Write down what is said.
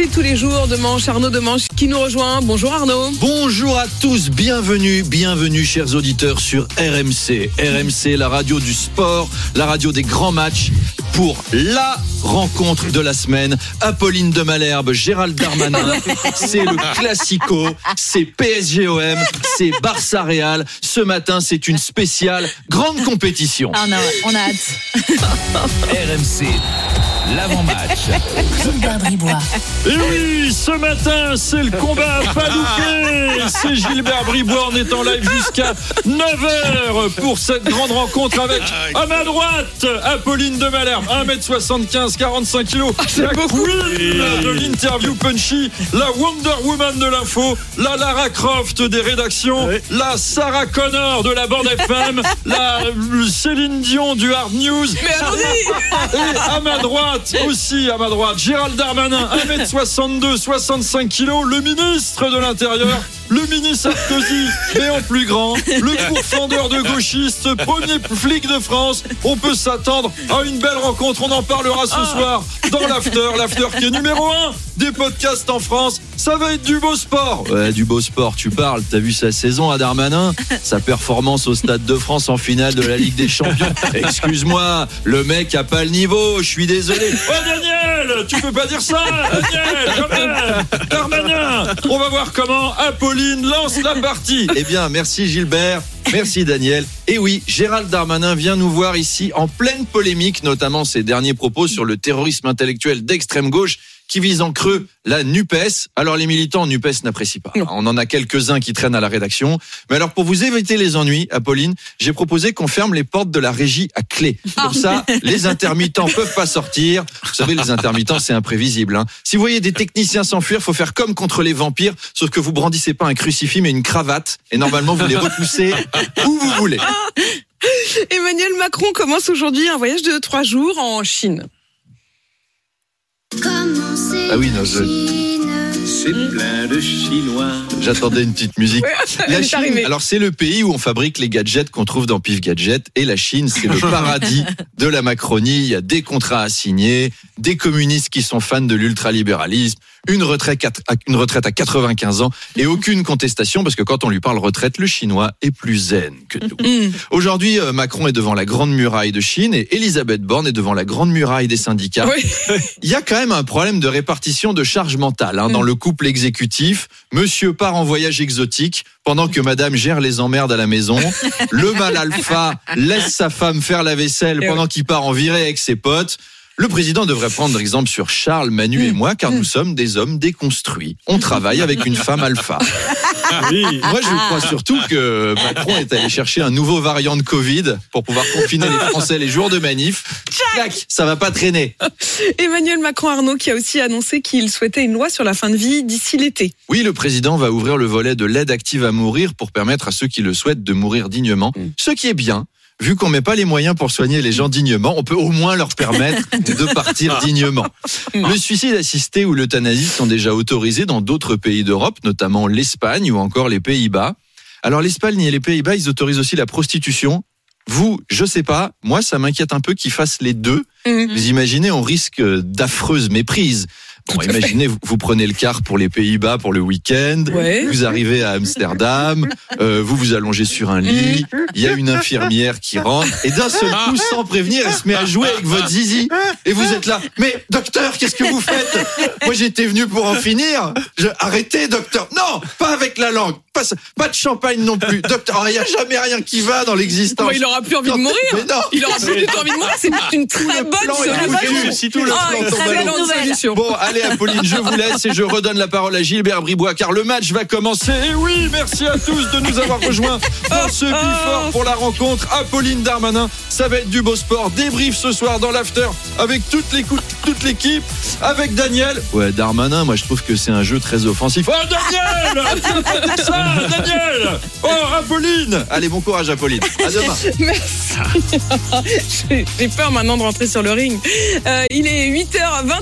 C'est tous les jours de manche. Arnaud de manche qui nous rejoint. Bonjour Arnaud. Bonjour à tous, bienvenue, bienvenue chers auditeurs sur RMC. RMC, la radio du sport, la radio des grands matchs pour la rencontre de la semaine. Apolline de Malherbe, Gérald Darmanin, c'est le classico, c'est PSGOM, c'est Barça Real. Ce matin, c'est une spéciale grande compétition. Ah non, on a hâte. RMC. L'avant-match. Gilbert Bribois. Et oui, ce matin, c'est le combat à pas louper. C'est Gilbert Bribois, on est en live jusqu'à 9h pour cette grande rencontre avec, à ma droite, Apolline de Malherbe, 1m75, 45 kg. La queen de l'interview punchy, la Wonder Woman de l'info, la Lara Croft des rédactions, la Sarah Connor de la bande FM, la Céline Dion du Hard News. Mais allons-y Et à ma droite, aussi à ma droite, Gérald Darmanin, 1m62, 65 kg, le ministre de l'Intérieur, le mini Sarkozy, mais en plus grand, le pourfendeur de gauchistes, premier flic de France. On peut s'attendre à une belle rencontre, on en parlera ce soir dans l'After, l'After qui est numéro 1 des podcasts en France. Ça va être du beau sport. Ouais, du beau sport, tu parles. T'as vu sa saison à Darmanin? Sa performance au Stade de France en finale de la Ligue des Champions. Excuse-moi, le mec a pas le niveau, je suis désolé. Oh Daniel, tu peux pas dire ça Daniel, quand même Darmanin On va voir comment Apolline lance la partie. Eh bien, merci Gilbert. Merci Daniel. Et oui, Gérald Darmanin vient nous voir ici en pleine polémique, notamment ses derniers propos sur le terrorisme intellectuel d'extrême gauche qui vise en creux la NUPES. Alors les militants NUPES n'apprécient pas. On en a quelques-uns qui traînent à la rédaction. Mais alors pour vous éviter les ennuis, Apolline, j'ai proposé qu'on ferme les portes de la régie à clé. Comme ça, les intermittents peuvent pas sortir. Vous savez, les intermittents, c'est imprévisible. hein. Si vous voyez des techniciens s'enfuir, faut faire comme contre les vampires, sauf que vous brandissez pas un crucifix mais une cravate. Et normalement, vous les repoussez où vous voulez. Emmanuel Macron commence aujourd'hui un voyage de trois jours en Chine. Ah oui, non, je- C'est plein de Chinois. J'attendais une petite musique. La Chine, alors c'est le pays où on fabrique les gadgets qu'on trouve dans Pif Gadget et la Chine, c'est le paradis de la Macronie. Il y a des contrats à signer, des communistes qui sont fans de l'ultralibéralisme, une retraite, à- une retraite à 95 ans et aucune contestation parce que quand on lui parle retraite, le chinois est plus zen que nous. Mm. Aujourd'hui, euh, Macron est devant la grande muraille de Chine et Elisabeth Borne est devant la grande muraille des syndicats. Oui. Il y a quand même un problème de répartition de charge mentale hein, dans Mm. le couple exécutif. Monsieur part en voyage exotique pendant que madame gère les emmerdes à la maison. Le mâle alpha laisse sa femme faire la vaisselle pendant qu'il part en virée avec ses potes. Le président devrait prendre exemple sur Charles, Manu et moi, car nous sommes des hommes déconstruits. On travaille avec une femme alpha. Moi, je crois surtout que Macron est allé chercher un nouveau variant de Covid pour pouvoir confiner les Français les jours de manif. Clac, ça va pas traîner. Emmanuel Macron Arnaud qui a aussi annoncé qu'il souhaitait une loi sur la fin de vie d'ici l'été. Oui, le président va ouvrir le volet de l'aide active à mourir pour permettre à ceux qui le souhaitent de mourir dignement. Mm. Ce qui est bien. Vu qu'on met pas les moyens pour soigner les gens dignement, on peut au moins leur permettre de partir dignement. Le suicide assisté ou l'euthanasie sont déjà autorisés dans d'autres pays d'Europe, notamment l'Espagne ou encore les Pays-Bas. Alors l'Espagne et les Pays-Bas, ils autorisent aussi la prostitution. Vous, je sais pas, moi ça m'inquiète un peu qu'ils fassent les deux. Mhm. Vous imaginez, on risque d'affreuses méprises. Bon, imaginez, vous, vous prenez le car pour les Pays-Bas pour le week-end. Ouais. Vous arrivez à Amsterdam, euh, vous vous allongez sur un lit, il y a une infirmière qui rentre, et d'un seul coup, sans prévenir, elle se met à jouer avec votre zizi. Et vous êtes là, mais docteur, qu'est-ce que vous faites? Moi j'étais venu pour en finir. Je, arrêtez docteur. Non, pas avec la langue. Pas, de champagne non plus. Docteur, il n'y a jamais rien qui va dans l'existence. Bon, il aura plus envie de mourir. Mais non. Il aura plus du tout envie de mourir. C'est une très bonne plan solution. Tout le Ah, très bonne. Bon, allez Apolline, je vous laisse et je redonne la parole à Gilbert Bribois car le match va commencer. Et oui, merci à tous de nous avoir rejoints dans ce bifort pour la rencontre. Apolline Darmanin, ça va être du beau sport. Débrief ce soir dans l'after avec toute l'équipe, avec Daniel. Ouais, Darmanin, moi je trouve que c'est un jeu très offensif. Oh Daniel Daniel Oh Apolline Allez, bon courage Apolline. À demain. Merci. J'ai j'ai peur maintenant de rentrer sur le ring. Euh, il est 8h20.